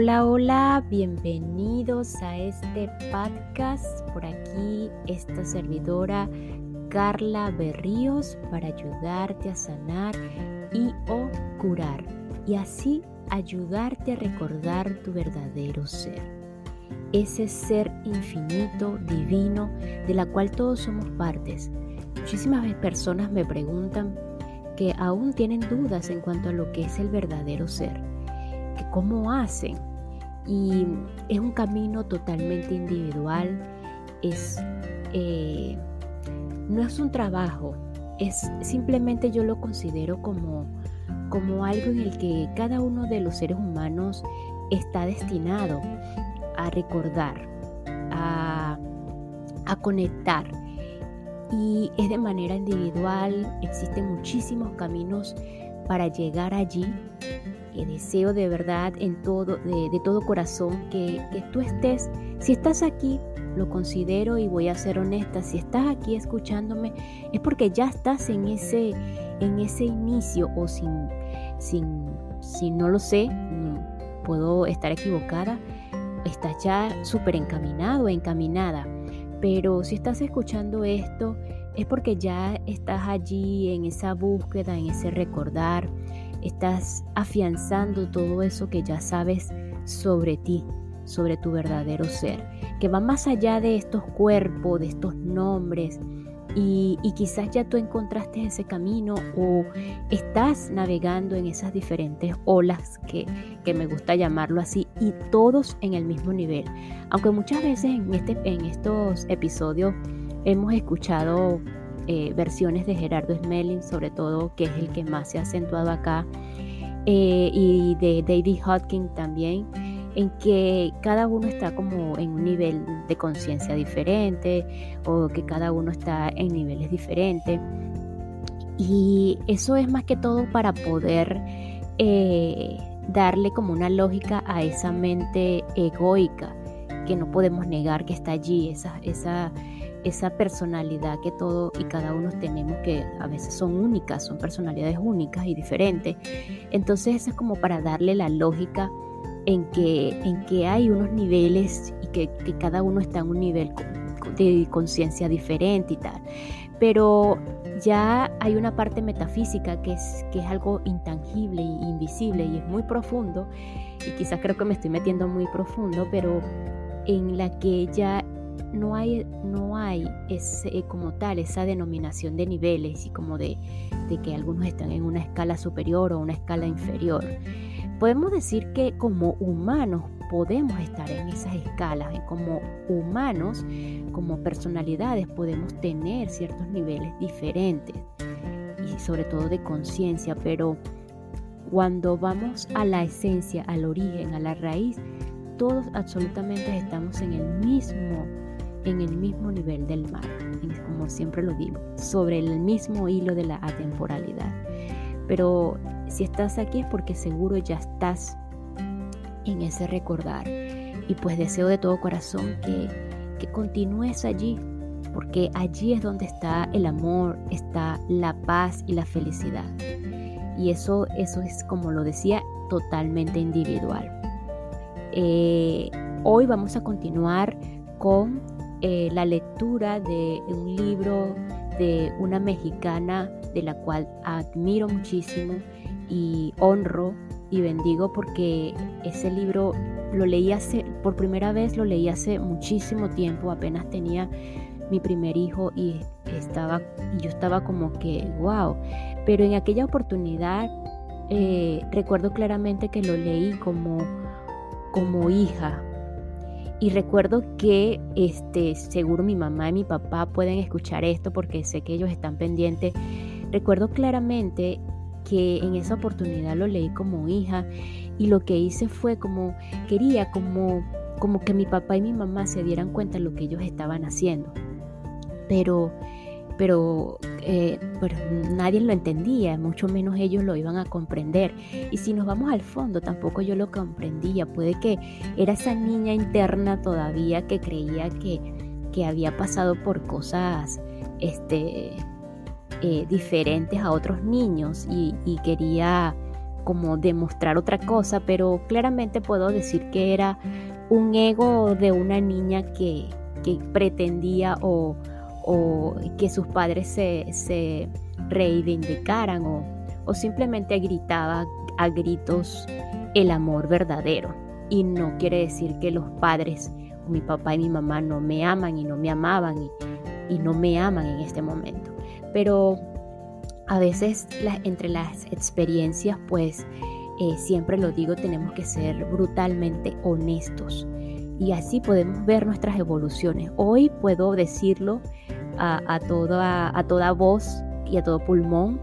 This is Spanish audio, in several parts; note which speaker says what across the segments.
Speaker 1: Hola, hola, bienvenidos a este podcast. Por aquí, esta servidora Carla Berríos para ayudarte a sanar y o curar y así ayudarte a recordar tu verdadero ser. Ese ser infinito, divino, de la cual todos somos partes. Muchísimas personas me preguntan que aún tienen dudas en cuanto a lo que es el verdadero ser cómo hacen. Y es un camino totalmente individual, es, eh, no es un trabajo, es simplemente yo lo considero como, como algo en el que cada uno de los seres humanos está destinado a recordar, a, a conectar. Y es de manera individual, existen muchísimos caminos para llegar allí deseo de verdad en todo, de, todo corazón que, tú estés, si estás aquí, lo considero y voy a ser honesta, si estás aquí escuchándome, es porque ya estás en ese, en ese inicio o sin, sin, si no lo sé, puedo estar equivocada, estás ya súper encaminado, encaminada. Pero si estás escuchando esto, es porque ya estás allí en esa búsqueda, en ese recordar, estás afianzando todo eso que ya sabes sobre ti, sobre tu verdadero ser, que va más allá de estos cuerpos, de estos nombres. Y, quizás ya tú encontraste ese camino o estás navegando en esas diferentes olas que, que, me gusta llamarlo así y todos en el mismo nivel. Aunque muchas veces en, este, en estos episodios hemos escuchado eh, versiones de Gerardo Smelling, sobre todo, que es el que más se ha acentuado acá, eh, y de David Hodgkin también, en que cada uno está como en un nivel de conciencia diferente o que cada uno está en niveles diferentes. Y eso es más que todo para poder eh, darle como una lógica a esa mente egoica que no podemos negar que está allí, esa, esa esa personalidad que todo y cada uno tenemos que a veces son únicas, son personalidades únicas y diferentes. Entonces eso es como para darle la lógica en que, en que hay unos niveles y que, cada uno está en un nivel de conciencia diferente y tal. Pero ya hay una parte metafísica que es, que es algo intangible e invisible y es muy profundo, y quizás creo que me estoy metiendo muy profundo, pero en la que ya no hay, no hay ese, como tal esa denominación de niveles y como de, de que algunos están en una escala superior o una escala inferior. Podemos decir que como humanos podemos estar en esas escalas, como humanos, como personalidades podemos tener ciertos niveles diferentes y sobre todo de conciencia, pero cuando vamos a la esencia, al origen, a la raíz, todos absolutamente estamos en el mismo en el mismo nivel del mar, como siempre lo digo, sobre el mismo hilo de la atemporalidad. Pero si estás aquí es porque seguro ya estás en ese recordar. Y pues deseo de todo corazón que, que continúes allí, porque allí es donde está el amor, está la paz y la felicidad. Y eso, eso es, como lo decía, totalmente individual. Eh, hoy vamos a continuar con eh, la lectura de un libro de una mexicana de la cual admiro muchísimo y honro y bendigo porque ese libro lo leí hace, por primera vez lo leí hace muchísimo tiempo, apenas tenía mi primer hijo y estaba, yo estaba como que, wow, pero en aquella oportunidad eh, recuerdo claramente que lo leí como, como hija, y recuerdo que este, seguro mi mamá y mi papá pueden escuchar esto porque sé que ellos están pendientes. Recuerdo claramente que en esa oportunidad lo leí como hija y lo que hice fue como quería como como que mi papá y mi mamá se dieran cuenta de lo que ellos estaban haciendo. Pero pero, eh, nadie lo entendía, mucho menos ellos lo iban a comprender. Y si nos vamos al fondo, tampoco yo lo comprendía. Puede que era esa niña interna todavía que creía que, que había pasado por cosas este, eh, diferentes a otros niños y, quería como demostrar otra cosa, pero claramente puedo decir que era un ego de una niña que, pretendía o, que sus padres se, reivindicaran o, o, simplemente gritaba a gritos el amor verdadero. Y no quiere decir que los padres, mi papá y mi mamá, no me aman y no me amaban y, y no me aman en este momento pero a veces entre las experiencias, pues eh, siempre lo digo, tenemos que ser brutalmente honestos y así podemos ver nuestras evoluciones. Hoy puedo decirlo a, toda, a toda voz y a todo pulmón,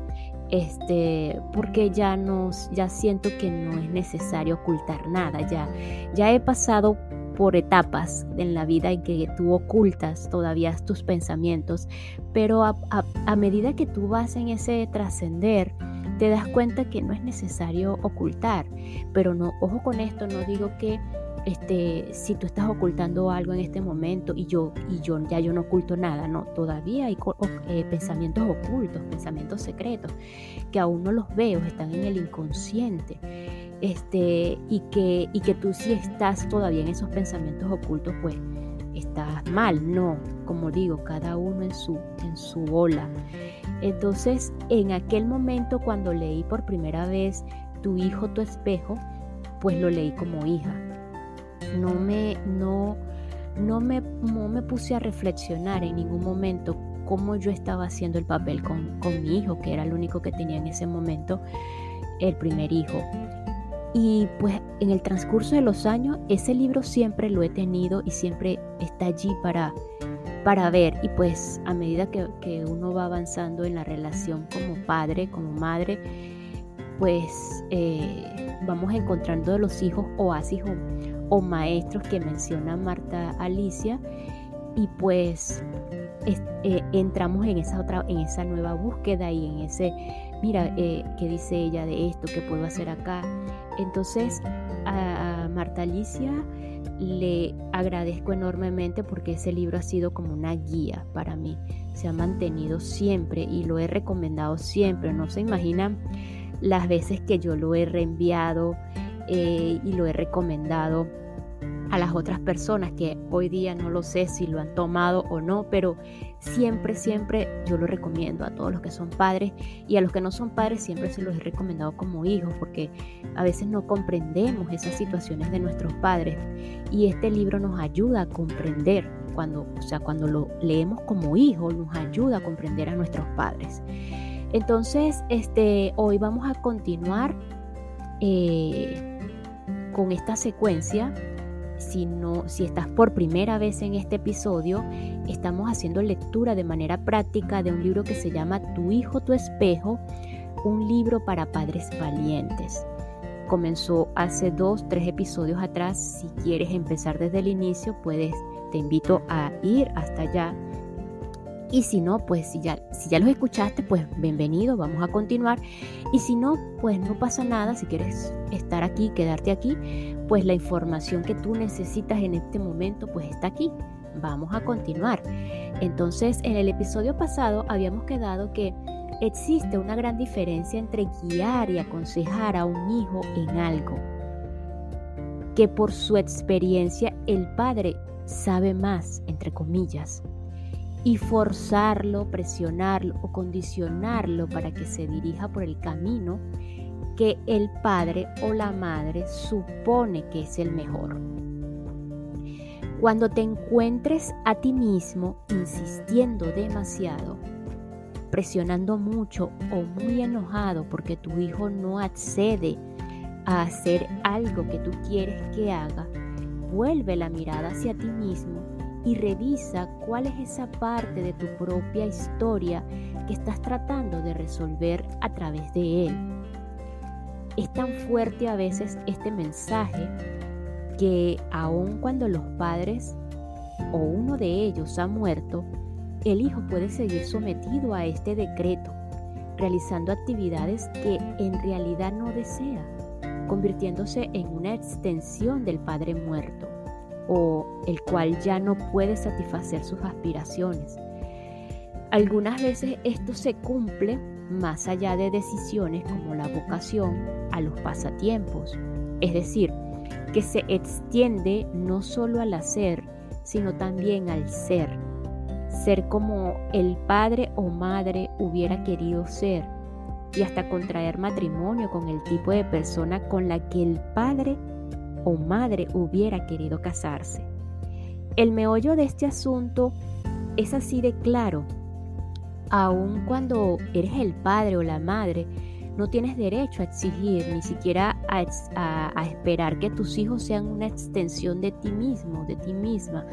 Speaker 1: este, porque ya, nos, ya siento que no es necesario ocultar nada, ya, ya he pasado por etapas en la vida en que tú ocultas todavía tus pensamientos, pero a, medida que tú vas en ese trascender, te das cuenta que no es necesario ocultar. Pero no, ojo con esto, no digo que este, si tú estás ocultando algo en este momento y yo, y yo ya yo no oculto nada, no, todavía hay eh, pensamientos ocultos, pensamientos secretos, que aún no los veo, están en el inconsciente este, y, que, y que tú si estás todavía en esos pensamientos ocultos, pues estás mal, no, como digo, cada uno en su, en su ola. Entonces, en aquel momento cuando leí por primera vez Tu hijo, tu espejo, pues lo leí como hija. No me, no, no me, no me puse a reflexionar en ningún momento cómo yo estaba haciendo el papel con, con mi hijo, que era el único que tenía en ese momento, el primer hijo. Y pues en el transcurso de los años ese libro siempre lo he tenido y siempre está allí para, para ver. Y pues a medida que, uno va avanzando en la relación como padre, como madre, pues eh, vamos encontrando de los hijos oasis o, o maestros que menciona Marta Alicia. Y pues eh, entramos en esa otra, en esa nueva búsqueda y en ese, mira, eh, ¿qué dice ella de esto? ¿Qué puedo hacer acá? Entonces a Marta Alicia le agradezco enormemente porque ese libro ha sido como una guía para mí. Se ha mantenido siempre y lo he recomendado siempre. No se imaginan las veces que yo lo he reenviado eh, y lo he recomendado a las otras personas que hoy día no lo sé si lo han tomado o no, pero siempre, siempre yo lo recomiendo a todos los que son padres y a los que no son padres siempre se los he recomendado como hijos porque a veces no comprendemos esas situaciones de nuestros padres y este libro nos ayuda a comprender cuando, o sea, cuando lo leemos como hijos nos ayuda a comprender a nuestros padres. Entonces, este, hoy vamos a continuar eh, con esta secuencia si, no, si estás por primera vez en este episodio, estamos haciendo lectura de manera práctica de un libro que se llama Tu hijo, tu espejo, un libro para padres valientes. Comenzó hace dos, tres episodios atrás. Si quieres empezar desde el inicio, puedes, te invito a ir hasta allá y si no, pues si ya, si ya los escuchaste, pues bienvenido, vamos a continuar. Y si no, pues no pasa nada, si quieres estar aquí, quedarte aquí, pues la información que tú necesitas en este momento, pues está aquí. Vamos a continuar. Entonces, en el episodio pasado habíamos quedado que existe una gran diferencia entre guiar y aconsejar a un hijo en algo. Que por su experiencia el padre sabe más, entre comillas y forzarlo, presionarlo o condicionarlo para que se dirija por el camino que el padre o la madre supone que es el mejor. Cuando te encuentres a ti mismo insistiendo demasiado, presionando mucho o muy enojado porque tu hijo no accede a hacer algo que tú quieres que haga, vuelve la mirada hacia ti mismo y revisa cuál es esa parte de tu propia historia que estás tratando de resolver a través de él. Es tan fuerte a veces este mensaje que aun cuando los padres o uno de ellos ha muerto, el hijo puede seguir sometido a este decreto, realizando actividades que en realidad no desea, convirtiéndose en una extensión del padre muerto, o el cual ya no puede satisfacer sus aspiraciones. Algunas veces esto se cumple más allá de decisiones como la vocación a los pasatiempos, es decir, que se extiende no solo al hacer, sino también al ser. Ser como el padre o madre hubiera querido ser y hasta contraer matrimonio con el tipo de persona con la que el padre o madre hubiera querido casarse. El meollo de este asunto es así de claro. Aun cuando eres el padre o la madre, no tienes derecho a exigir, ni siquiera a, esperar que tus hijos sean una extensión de ti mismo, de ti misma,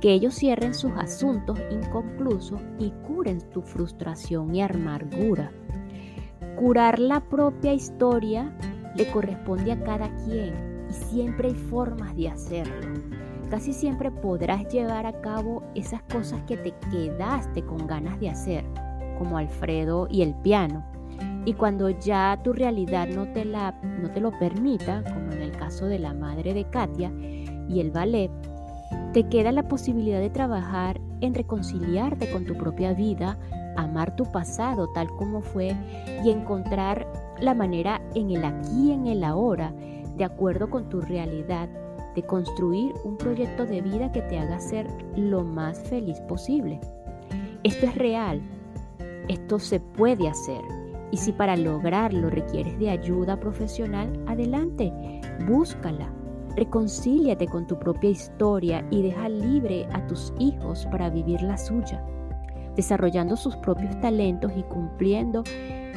Speaker 1: que ellos cierren sus asuntos inconclusos y curen tu frustración y amargura. Curar la propia historia le corresponde a cada quien siempre hay formas de hacerlo. Casi siempre podrás llevar a cabo esas cosas que te quedaste con ganas de hacer, como Alfredo y el piano y cuando ya tu realidad no te, la, no te lo permita, como en el caso de la madre de Katia y el ballet, te queda la posibilidad de trabajar en reconciliarte con tu propia vida, amar tu pasado tal como fue y encontrar la manera en el aquí y en el ahora, de acuerdo con tu realidad, de construir un proyecto de vida que te haga ser lo más feliz posible. Esto es real, esto se puede hacer. Y si para lograrlo requieres de ayuda profesional, adelante, búscala. Reconcíliate con tu propia historia y deja libre a tus hijos para vivir la suya, desarrollando sus propios talentos y cumpliendo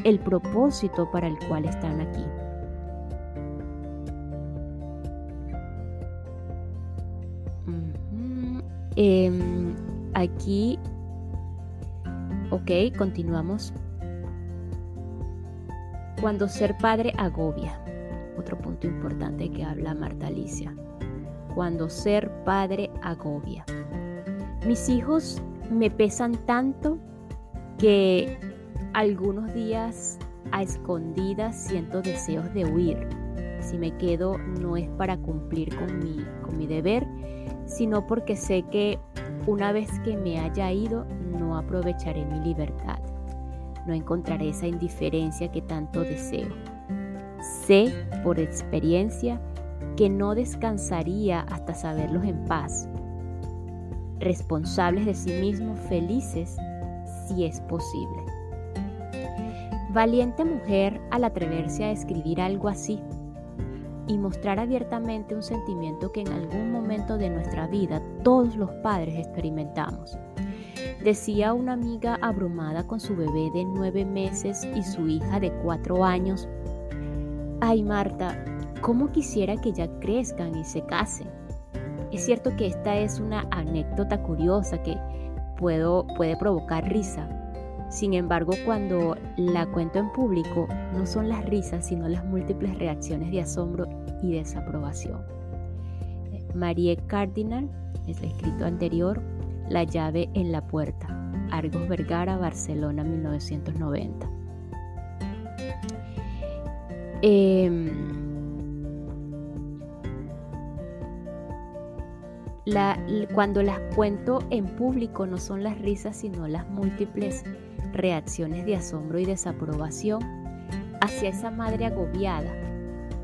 Speaker 1: el propósito para el cual están aquí. Em, aquí, ok, continuamos cuando ser padre agobia. Otro punto importante que habla Marta Alicia. Cuando ser padre agobia. Mis hijos me pesan tanto que algunos días a escondidas siento deseos de huir. Si me quedo no es para cumplir con mi, con mi deber, sino porque sé que una vez que me haya ido no aprovecharé mi libertad no encontraré esa indiferencia que tanto deseo. Sé por experiencia que no descansaría hasta saberlos en paz, responsables de sí mismos, felices, si es posible. Valiente mujer al atreverse a escribir algo así y mostrar abiertamente un sentimiento que en algún momento de nuestra vida todos los padres experimentamos Decía una amiga abrumada con su bebé de nueve meses y su hija de cuatro años, ay Marta, ¿cómo quisiera que ya crezcan y se casen? Es cierto que esta es una anécdota curiosa que puedo, puede provocar risa. Sin embargo, cuando la cuento en público, no son las risas, sino las múltiples reacciones de asombro y desaprobación. Marie Cardinal, es el escrito anterior, la llave en la puerta. Argos Vergara, Barcelona, 1990. Em, cuando las cuento en público no son las risas, sino las múltiples reacciones de asombro y desaprobación hacia esa madre agobiada,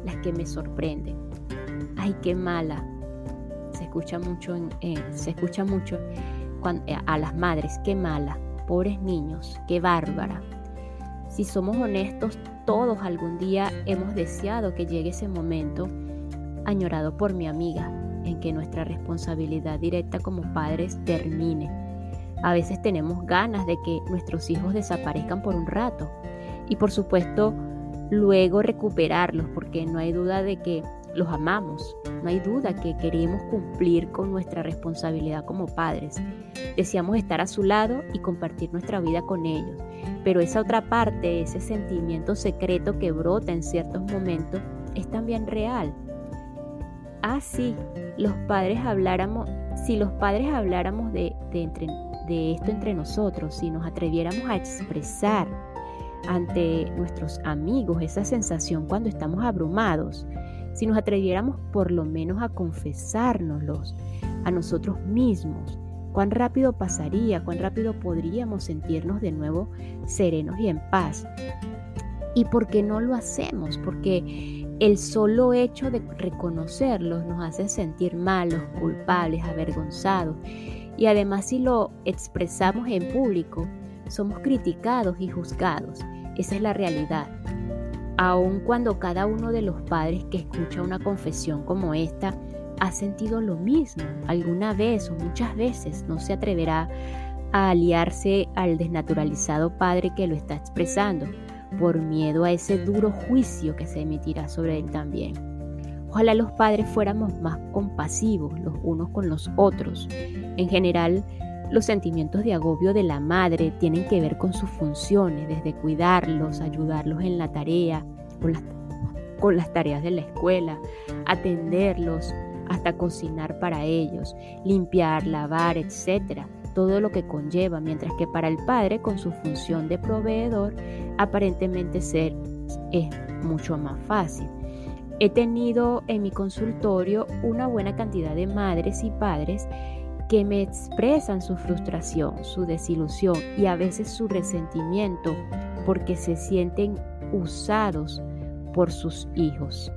Speaker 1: las que me sorprenden. Ay, qué mala, se escucha mucho, en, se escucha mucho eh, a las madres, qué mala, pobres niños, qué bárbara. Si somos honestos, todos algún día hemos deseado que llegue ese momento, añorado por mi amiga, en que nuestra responsabilidad directa como padres termine. A veces tenemos ganas de que nuestros hijos desaparezcan por un rato y por supuesto luego recuperarlos porque no hay duda de que los amamos. No hay duda que queremos cumplir con nuestra responsabilidad como padres. Deseamos estar a su lado y compartir nuestra vida con ellos. Pero esa otra parte, ese sentimiento secreto que brota en ciertos momentos, es también real. Ah, sí, los padres habláramos, si los padres habláramos de, de esto entre nosotros, si nos atreviéramos a expresar ante nuestros amigos esa sensación cuando estamos abrumados, si nos atreviéramos por lo menos a confesárnoslos a nosotros mismos, cuán rápido pasaría, cuán rápido podríamos sentirnos de nuevo serenos y en paz. ¿Y por qué no lo hacemos? Porque el solo hecho de reconocerlos nos hace sentir malos, culpables, avergonzados. Y además si lo expresamos en público, somos criticados y juzgados. Esa es la realidad. Aun cuando cada uno de los padres que escucha una confesión como esta ha sentido lo mismo alguna vez o muchas veces, no se atreverá a aliarse al desnaturalizado padre que lo está expresando, por miedo a ese duro juicio que se emitirá sobre él también. Ojalá los padres fuéramos más compasivos los unos con los otros. En general, los sentimientos de agobio de la madre tienen que ver con sus funciones, desde cuidarlos, ayudarlos en la tarea, con las, tareas de la escuela, atenderlos, hasta cocinar para ellos, limpiar, lavar, etc. Todo lo que conlleva, mientras que para el padre, con su función de proveedor, aparentemente ser es mucho más fácil. He tenido en mi consultorio una buena cantidad de madres y padres que me expresan su frustración, su desilusión y a veces su resentimiento porque se sienten usados por sus hijos.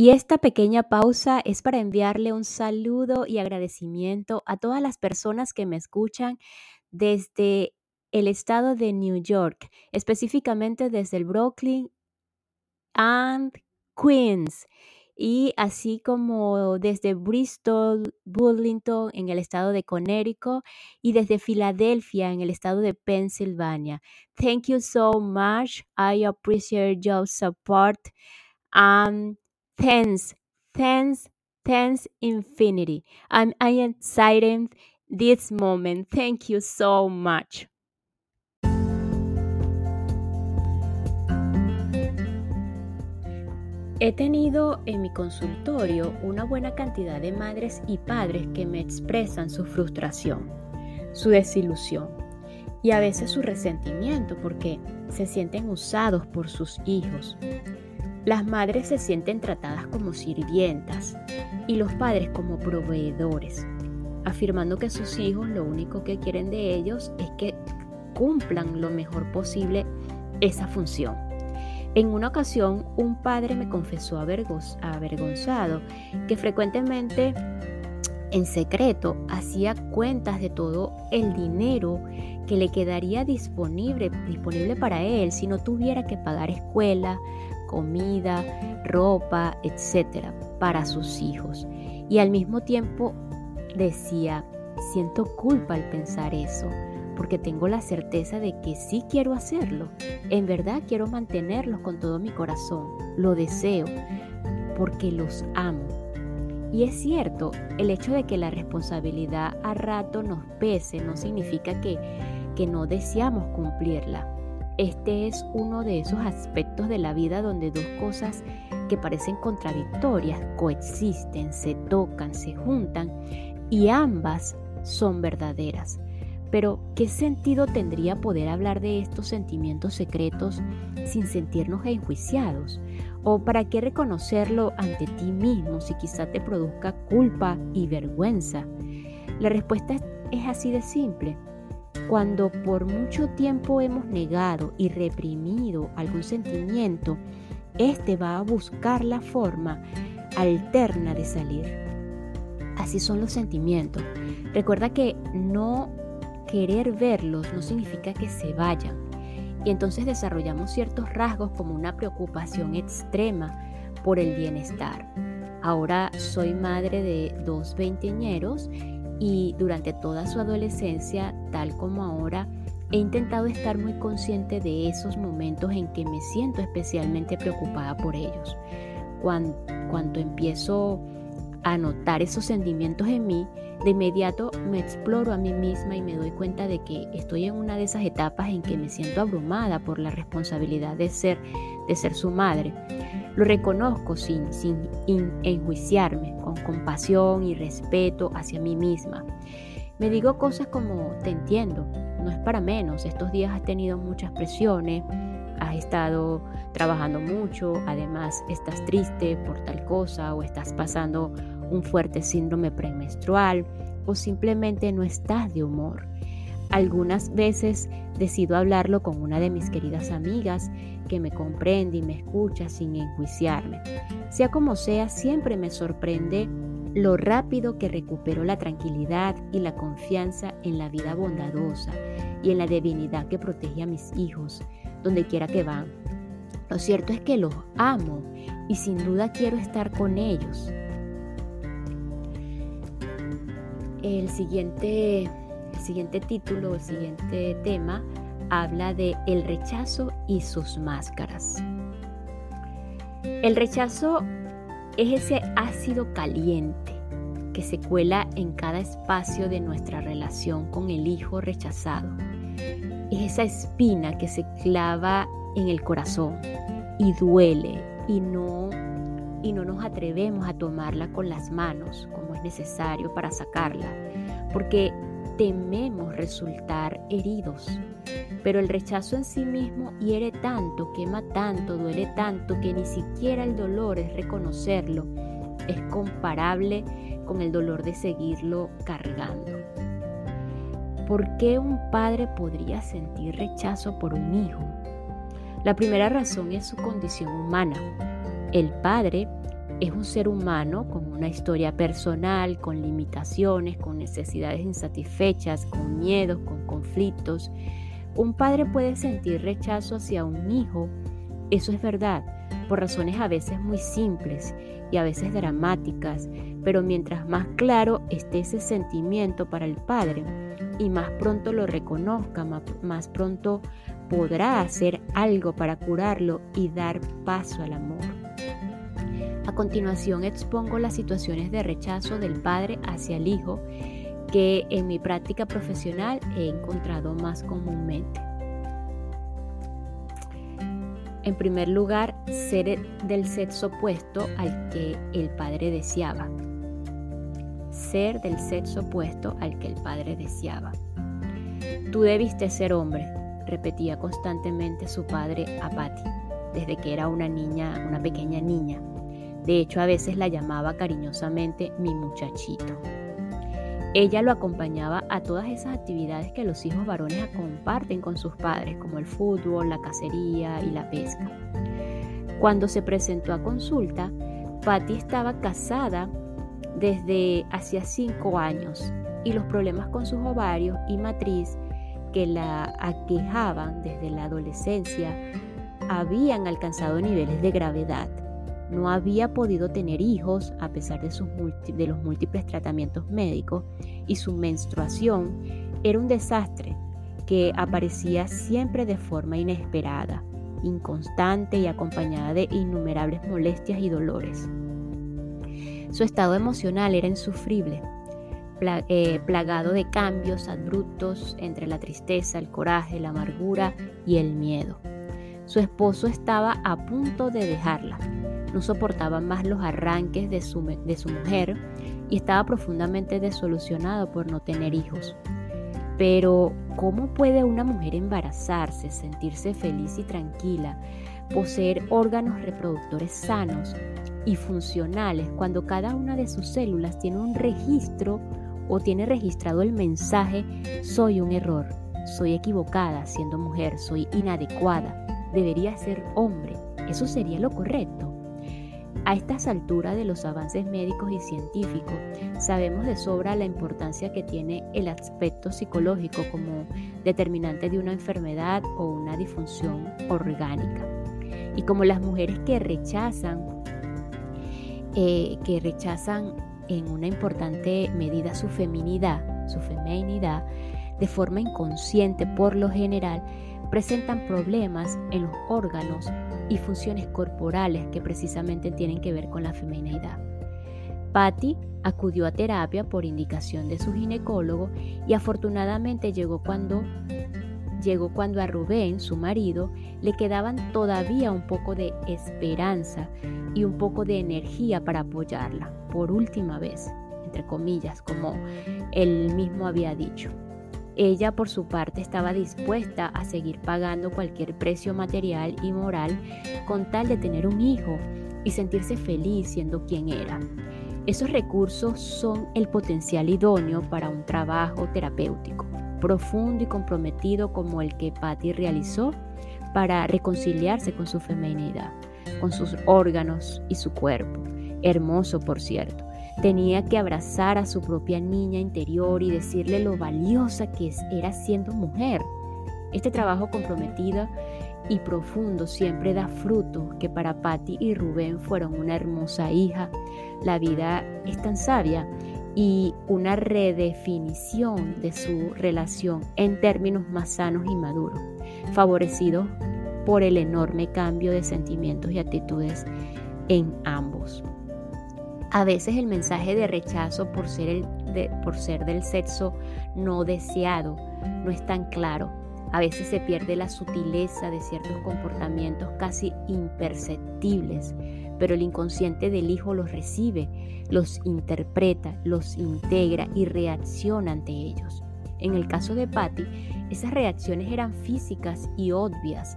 Speaker 1: Y esta pequeña pausa es para enviarle un saludo y agradecimiento a todas las personas que me escuchan desde el estado de New York, específicamente desde el Brooklyn and Queens y así como desde Bristol, Burlington en el estado de Connecticut y desde Filadelfia en el estado de Pennsylvania. Thank you so much. I appreciate your support. Um, thanks, thanks, thanks infinity. I'm, I'm excited this moment. Thank you so much. He tenido en mi consultorio una buena cantidad de madres y padres que me expresan su frustración, su desilusión y a veces su resentimiento porque se sienten usados por sus hijos. Las madres se sienten tratadas como sirvientas y los padres como proveedores, afirmando que sus hijos lo único que quieren de ellos es que cumplan lo mejor posible esa función. En una ocasión, un padre me confesó avergonzado que frecuentemente en secreto hacía cuentas de todo el dinero que le quedaría disponible, para él si no tuviera que pagar escuela, comida, ropa, etcétera, para sus hijos. Y al mismo tiempo decía, siento culpa al pensar eso porque tengo la certeza de que sí quiero hacerlo. En verdad quiero mantenerlos con todo mi corazón. Lo deseo porque los amo. Y es cierto, el hecho de que la responsabilidad a rato nos pese no significa que, que no deseamos cumplirla. Este es uno de esos aspectos de la vida donde dos cosas que parecen contradictorias coexisten, se tocan, se juntan y ambas son verdaderas. Pero, ¿qué sentido tendría poder hablar de estos sentimientos secretos sin sentirnos enjuiciados? ¿O para qué reconocerlo ante ti mismo si quizá te produzca culpa y vergüenza? La respuesta es así de simple. Cuando por mucho tiempo hemos negado y reprimido algún sentimiento, este va a buscar la forma alterna de salir. Así son los sentimientos. Recuerda que no querer verlos no significa que se vayan. Y entonces desarrollamos ciertos rasgos como una preocupación extrema por el bienestar. Ahora soy madre de dos veinteñeros y durante toda su adolescencia, tal como ahora, he intentado estar muy consciente de esos momentos en que me siento especialmente preocupada por ellos. Cuando, empiezo a notar esos sentimientos en mí, de inmediato me exploro a mí misma y me doy cuenta de que estoy en una de esas etapas en que me siento abrumada por la responsabilidad de ser, de ser su madre. Lo reconozco sin, sin enjuiciarme, con compasión y respeto hacia mí misma. Me digo cosas como, te entiendo, no es para menos, estos días has tenido muchas presiones, has estado trabajando mucho, además estás triste por tal cosa o estás pasando un fuerte síndrome premenstrual o simplemente no estás de humor. Algunas veces decido hablarlo con una de mis queridas amigas que me comprende y me escucha sin enjuiciarme. Sea como sea, siempre me sorprende lo rápido que recupero la tranquilidad y la confianza en la vida bondadosa y en la divinidad que protege a mis hijos donde quiera que van. Lo cierto es que los amo y sin duda quiero estar con ellos. El siguiente, el siguiente título, el siguiente tema habla de el rechazo y sus máscaras. El rechazo es ese ácido caliente que se cuela en cada espacio de nuestra relación con el hijo rechazado. Es esa espina que se clava en el corazón y duele y no y no nos atrevemos a tomarla con las manos como es necesario para sacarla, porque tememos resultar heridos. Pero el rechazo en sí mismo hiere tanto, quema tanto, duele tanto, que ni siquiera el dolor es reconocerlo, es comparable con el dolor de seguirlo cargando. ¿Por qué un padre podría sentir rechazo por un hijo? La primera razón es su condición humana. El padre es un ser humano con una historia personal, con limitaciones, con necesidades insatisfechas, con miedos, con conflictos. Un padre puede sentir rechazo hacia un hijo, eso es verdad, por razones a veces muy simples y a veces dramáticas, pero mientras más claro esté ese sentimiento para el padre y más pronto lo reconozca, más pronto podrá hacer algo para curarlo y dar paso al amor. A continuación expongo las situaciones de rechazo del padre hacia el hijo que en mi práctica profesional he encontrado más comúnmente. En primer lugar, ser del sexo opuesto al que el padre deseaba. Ser del sexo opuesto al que el padre deseaba. Tú debiste ser hombre, repetía constantemente su padre a Patty, desde que era una niña, una pequeña niña. De hecho, a veces la llamaba cariñosamente mi muchachito. Ella lo acompañaba a todas esas actividades que los hijos varones comparten con sus padres, como el fútbol, la cacería y la pesca. Cuando se presentó a consulta, Patty estaba casada desde hacía cinco años y los problemas con sus ovarios y matriz que la aquejaban desde la adolescencia habían alcanzado niveles de gravedad. No había podido tener hijos a pesar de, sus los múltiples tratamientos médicos y su menstruación era un desastre que aparecía siempre de forma inesperada, inconstante y acompañada de innumerables molestias y dolores. Su estado emocional era insufrible eh, plagado de cambios abruptos entre la tristeza, el coraje, la amargura y el miedo. Su esposo estaba a punto de dejarla. No soportaba más los arranques de su, de su mujer y estaba profundamente desolucionado por no tener hijos. Pero, ¿cómo puede una mujer embarazarse, sentirse feliz y tranquila, poseer órganos reproductores sanos y funcionales cuando cada una de sus células tiene un registro o tiene registrado el mensaje soy un error, soy equivocada siendo mujer, soy inadecuada, debería ser hombre. Eso sería lo correcto. A estas alturas de los avances médicos y científicos, sabemos de sobra la importancia que tiene el aspecto psicológico como determinante de una enfermedad o una disfunción orgánica. Y como las mujeres que rechazan, eh, que rechazan en una importante medida su feminidad, su feminidad, de forma inconsciente por lo general, presentan problemas en los órganos y funciones corporales que precisamente tienen que ver con la femineidad. Patty acudió a terapia por indicación de su ginecólogo y afortunadamente llegó cuando llegó cuando a Rubén, su marido, le quedaban todavía un poco de esperanza y un poco de energía para apoyarla, por última vez, entre comillas, como él mismo había dicho. Ella, por su parte, estaba dispuesta a seguir pagando cualquier precio material y moral con tal de tener un hijo y sentirse feliz siendo quien era. Esos recursos son el potencial idóneo para un trabajo terapéutico profundo y comprometido como el que Patty realizó para reconciliarse con su feminidad, con sus órganos y su cuerpo, hermoso por cierto. Tenía que abrazar a su propia niña interior y decirle lo valiosa que era siendo mujer. Este trabajo comprometido y profundo siempre da fruto que para Patty y Rubén fueron una hermosa hija. La vida es tan sabia y una redefinición de su relación en términos más sanos y maduros, favorecidos por el enorme cambio de sentimientos y actitudes en ambos. A veces el mensaje de rechazo por ser, el por ser del sexo no deseado no es tan claro. A veces se pierde la sutileza de ciertos comportamientos casi imperceptibles pero el inconsciente del hijo los recibe, los interpreta, los integra y reacciona ante ellos. En el caso de Patty, esas reacciones eran físicas y obvias,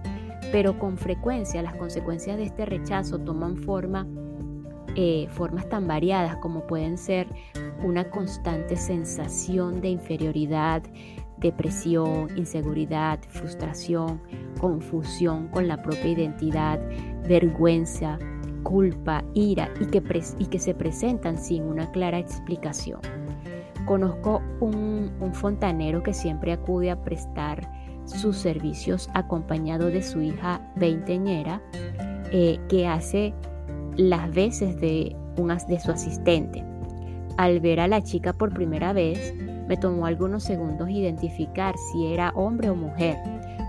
Speaker 1: pero con frecuencia las consecuencias de este rechazo toman forma, eh, formas tan variadas como pueden ser una constante sensación de inferioridad, depresión, inseguridad, frustración, confusión con la propia identidad, vergüenza, culpa, ira y que, y que se presentan sin una clara explicación. Conozco un, fontanero que siempre acude a prestar sus servicios acompañado de su hija veinteñera, eh, que hace las veces de, de su asistente. Al ver a la chica por primera vez, me tomó algunos segundos identificar si era hombre o mujer,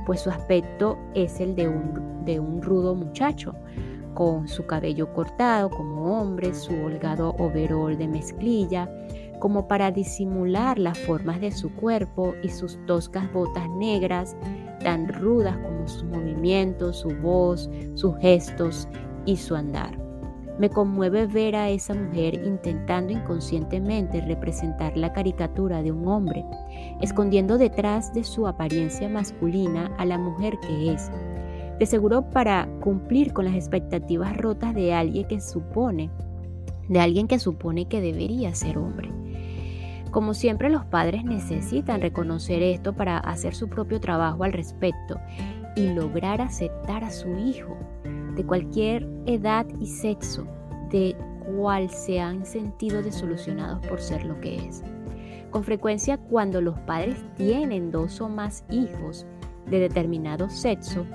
Speaker 1: pues su aspecto es el de un, de un rudo muchacho, con su cabello cortado como hombre, su holgado overol de mezclilla, como para disimular las formas de su cuerpo y sus toscas botas negras, tan rudas como sus movimientos, su voz, sus gestos y su andar. Me conmueve ver a esa mujer intentando inconscientemente representar la caricatura de un hombre, escondiendo detrás de su apariencia masculina a la mujer que es de seguro para cumplir con las expectativas rotas de alguien que supone, de alguien que supone que debería ser hombre. Como siempre los padres necesitan reconocer esto para hacer su propio trabajo al respecto y lograr aceptar a su hijo de cualquier edad y sexo, de cual se han sentido desolucionados por ser lo que es. Con frecuencia cuando los padres tienen dos o más hijos, de determinado sexo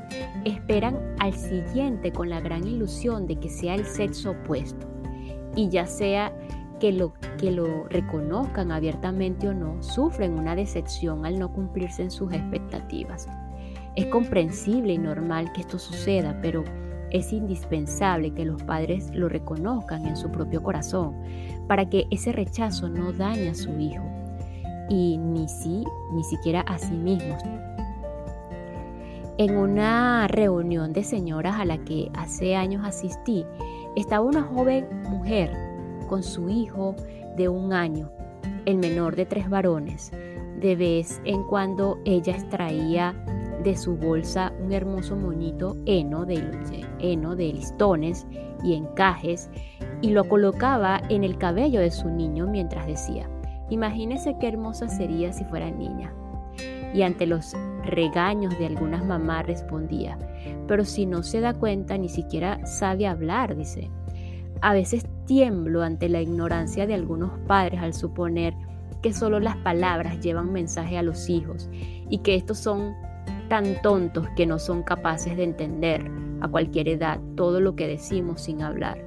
Speaker 1: esperan al siguiente con la gran ilusión de que sea el sexo opuesto. Y ya sea que lo, que lo reconozcan abiertamente o no, sufren una decepción al no cumplirse en sus expectativas. Es comprensible y normal que esto suceda, pero es indispensable que los padres lo reconozcan en su propio corazón para que ese rechazo no dañe a su hijo y ni, si, ni siquiera a sí mismos en una reunión de señoras a la que hace años asistí, estaba una joven mujer con su hijo de un año, el menor de tres varones. De vez en cuando ella extraía de su bolsa un hermoso moñito heno de, heno de listones y encajes y lo colocaba en el cabello de su niño mientras decía, imagínese qué hermosa sería si fuera niña. Y ante los regaños de algunas mamás respondía, pero si no se da cuenta ni siquiera sabe hablar, dice. A veces tiemblo ante la ignorancia de algunos padres al suponer que solo las palabras llevan mensaje a los hijos y que estos son tan tontos que no son capaces de entender a cualquier edad todo lo que decimos sin hablar.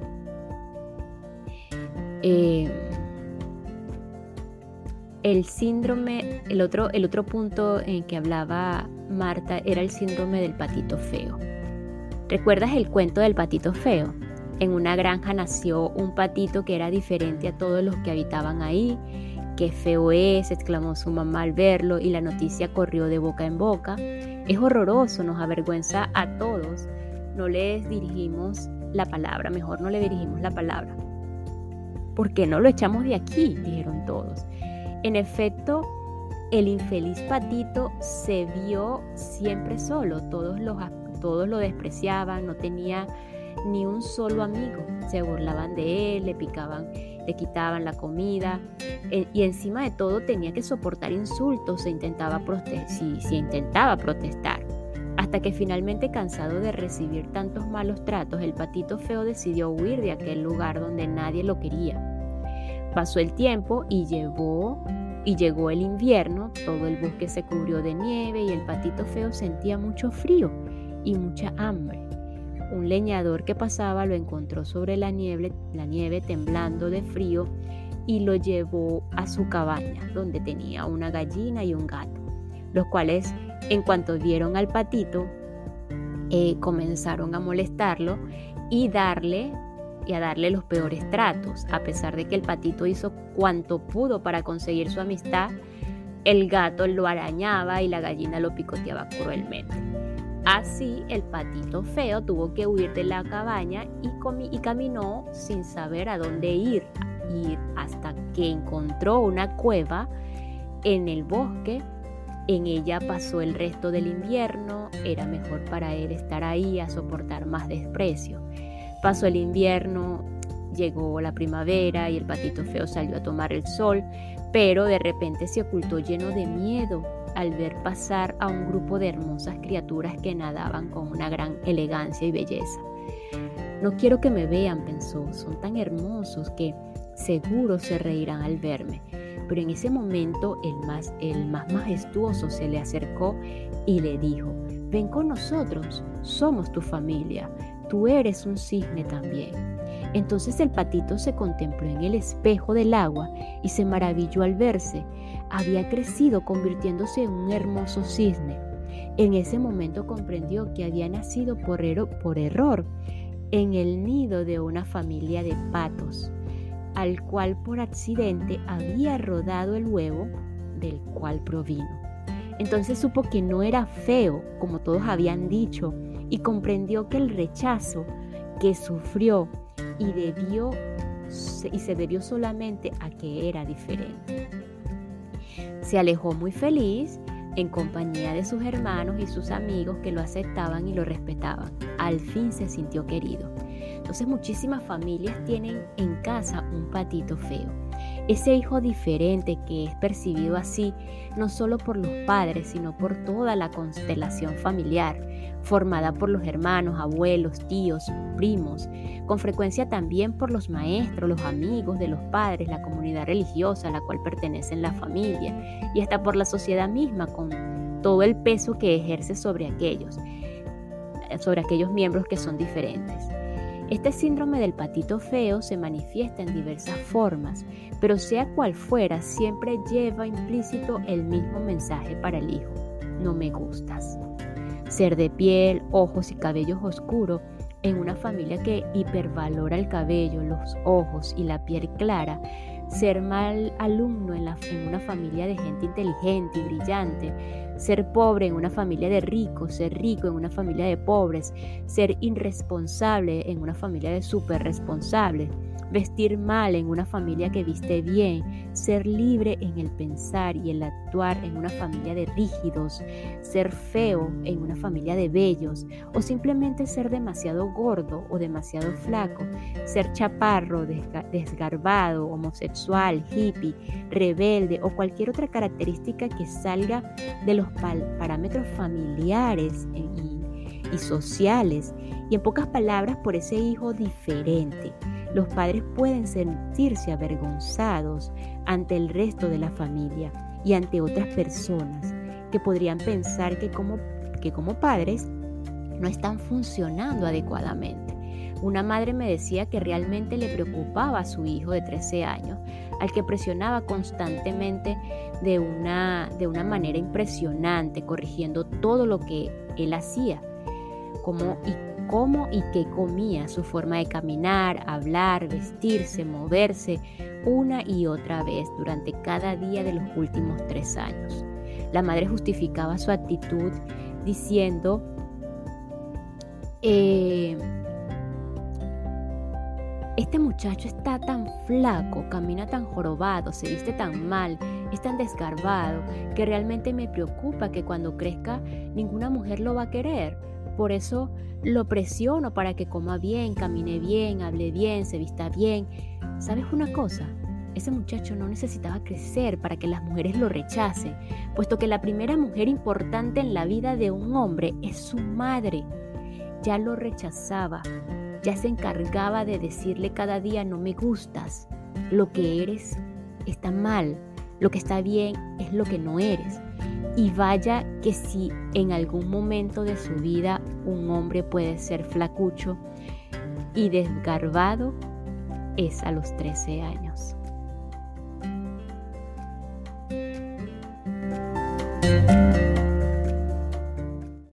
Speaker 1: Eh, El síndrome, el otro, el otro punto en que hablaba Marta era el síndrome del patito feo. ¿Recuerdas el cuento del patito feo? En una granja nació un patito que era diferente a todos los que habitaban ahí. ¡Qué feo es! exclamó su mamá al verlo y la noticia corrió de boca en boca. Es horroroso, nos avergüenza a todos. No les dirigimos la palabra, mejor no le dirigimos la palabra. ¿Por qué no lo echamos de aquí? dijeron todos. En efecto, el infeliz patito se vio siempre solo, todos, los, todos lo despreciaban, no tenía ni un solo amigo, se burlaban de él, le picaban, le quitaban la comida e, y encima de todo tenía que soportar insultos se intentaba si, si intentaba protestar. Hasta que finalmente cansado de recibir tantos malos tratos, el patito feo decidió huir de aquel lugar donde nadie lo quería. Pasó el tiempo y llevó y llegó el invierno, todo el bosque se cubrió de nieve y el patito feo sentía mucho frío y mucha hambre. Un leñador que pasaba lo encontró sobre la nieve, la nieve temblando de frío y lo llevó a su cabaña, donde tenía una gallina y un gato, los cuales en cuanto vieron al patito eh, comenzaron a molestarlo y darle y a darle los peores tratos. A pesar de que el patito hizo cuanto pudo para conseguir su amistad, el gato lo arañaba y la gallina lo picoteaba cruelmente. Así el patito feo tuvo que huir de la cabaña y, y caminó sin saber a dónde ir, ir hasta que encontró una cueva en el bosque. En ella pasó el resto del invierno, era mejor para él estar ahí a soportar más desprecio. Pasó el invierno, llegó la primavera y el patito feo salió a tomar el sol, pero de repente se ocultó lleno de miedo al ver pasar a un grupo de hermosas criaturas que nadaban con una gran elegancia y belleza. No quiero que me vean, pensó, son tan hermosos que seguro se reirán al verme. Pero en ese momento el más, el más majestuoso se le acercó y le dijo, ven con nosotros, somos tu familia, tú eres un cisne también. Entonces el patito se contempló en el espejo del agua y se maravilló al verse. Había crecido convirtiéndose en un hermoso cisne. En ese momento comprendió que había nacido por, por error en el nido de una familia de patos, al cual por accidente había rodado el huevo del cual provino. Entonces supo que no era feo, como todos habían dicho, y comprendió que el rechazo que sufrió y, debió, y se debió solamente a que era diferente. Se alejó muy feliz en compañía de sus hermanos y sus amigos que lo aceptaban y lo respetaban. Al fin se sintió querido. Entonces muchísimas familias tienen en casa un patito feo. Ese hijo diferente que es percibido así no solo por los padres, sino por toda la constelación familiar, formada por los hermanos, abuelos, tíos, primos, con frecuencia también por los maestros, los amigos de los padres, la comunidad religiosa a la cual pertenece la familia y hasta por la sociedad misma con todo el peso que ejerce sobre aquellos, sobre aquellos miembros que son diferentes. Este síndrome del patito feo se manifiesta en diversas formas, pero sea cual fuera, siempre lleva implícito el mismo mensaje para el hijo. No me gustas. Ser de piel, ojos y cabellos oscuros en una familia que hipervalora el cabello, los ojos y la piel clara, ser mal alumno en, en, una familia de gente inteligente y brillante, ser pobre en una familia de ricos, ser rico en una familia de pobres, ser irresponsable en una familia de súper responsables, vestir mal en una familia que viste bien, ser libre en el pensar y el actuar en una familia de rígidos, ser feo en una familia de bellos, o simplemente ser demasiado gordo o demasiado flaco, ser chaparro, desgarbado, homosexual, hippie, rebelde o cualquier otra característica que salga de los parámetros familiares y sociales, y en pocas palabras por ese hijo diferente los padres pueden sentirse avergonzados ante el resto de la familia y ante otras personas que podrían pensar que como, que como padres no están funcionando adecuadamente. Una madre me decía que realmente le preocupaba a su hijo de 13 años al que presionaba constantemente de una, de una manera impresionante, corrigiendo todo lo que él hacía, cómo y cómo y qué comía, su forma de caminar, hablar, vestirse, moverse, una y otra vez durante cada día de los últimos tres años. La madre justificaba su actitud diciendo, eh, este muchacho está tan flaco, camina tan jorobado, se viste tan mal, es tan desgarbado, que realmente me preocupa que cuando crezca ninguna mujer lo va a querer. Por eso lo presiono para que coma bien, camine bien, hable bien, se vista bien. ¿Sabes una cosa? Ese muchacho no necesitaba crecer para que las mujeres lo rechacen, puesto que la primera mujer importante en la vida de un hombre es su madre. Ya lo rechazaba, ya se encargaba de decirle cada día no me gustas, lo que eres está mal, lo que está bien es lo que no eres. Y vaya que si en algún momento de su vida un hombre puede ser flacucho y desgarbado, es a los 13 años.